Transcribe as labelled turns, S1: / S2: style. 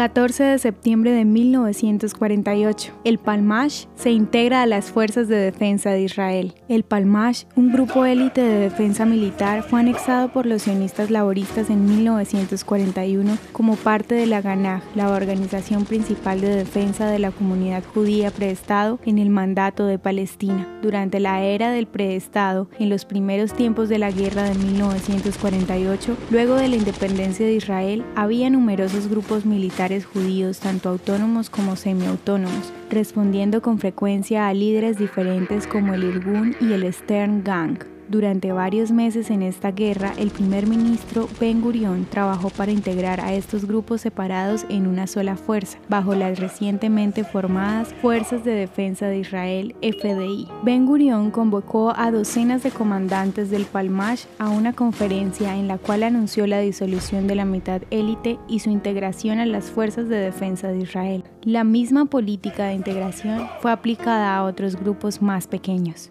S1: 14 de septiembre de 1948. El Palmash se integra a las Fuerzas de Defensa de Israel. El Palmash, un grupo élite de defensa militar, fue anexado por los sionistas laboristas en 1941 como parte de la Ganaj, la organización principal de defensa de la comunidad judía preestado en el mandato de Palestina. Durante la era del preestado, en los primeros tiempos de la guerra de 1948, luego de la independencia de Israel, había numerosos grupos militares judíos, tanto autónomos como semiautónomos, respondiendo con frecuencia a líderes diferentes como el Irgun y el Stern Gang. Durante varios meses en esta guerra, el primer ministro Ben Gurion trabajó para integrar a estos grupos separados en una sola fuerza, bajo las recientemente formadas Fuerzas de Defensa de Israel, FDI. Ben Gurion convocó a docenas de comandantes del Palmash a una conferencia en la cual anunció la disolución de la mitad élite y su integración a las Fuerzas de Defensa de Israel. La misma política de integración fue aplicada a otros grupos más pequeños.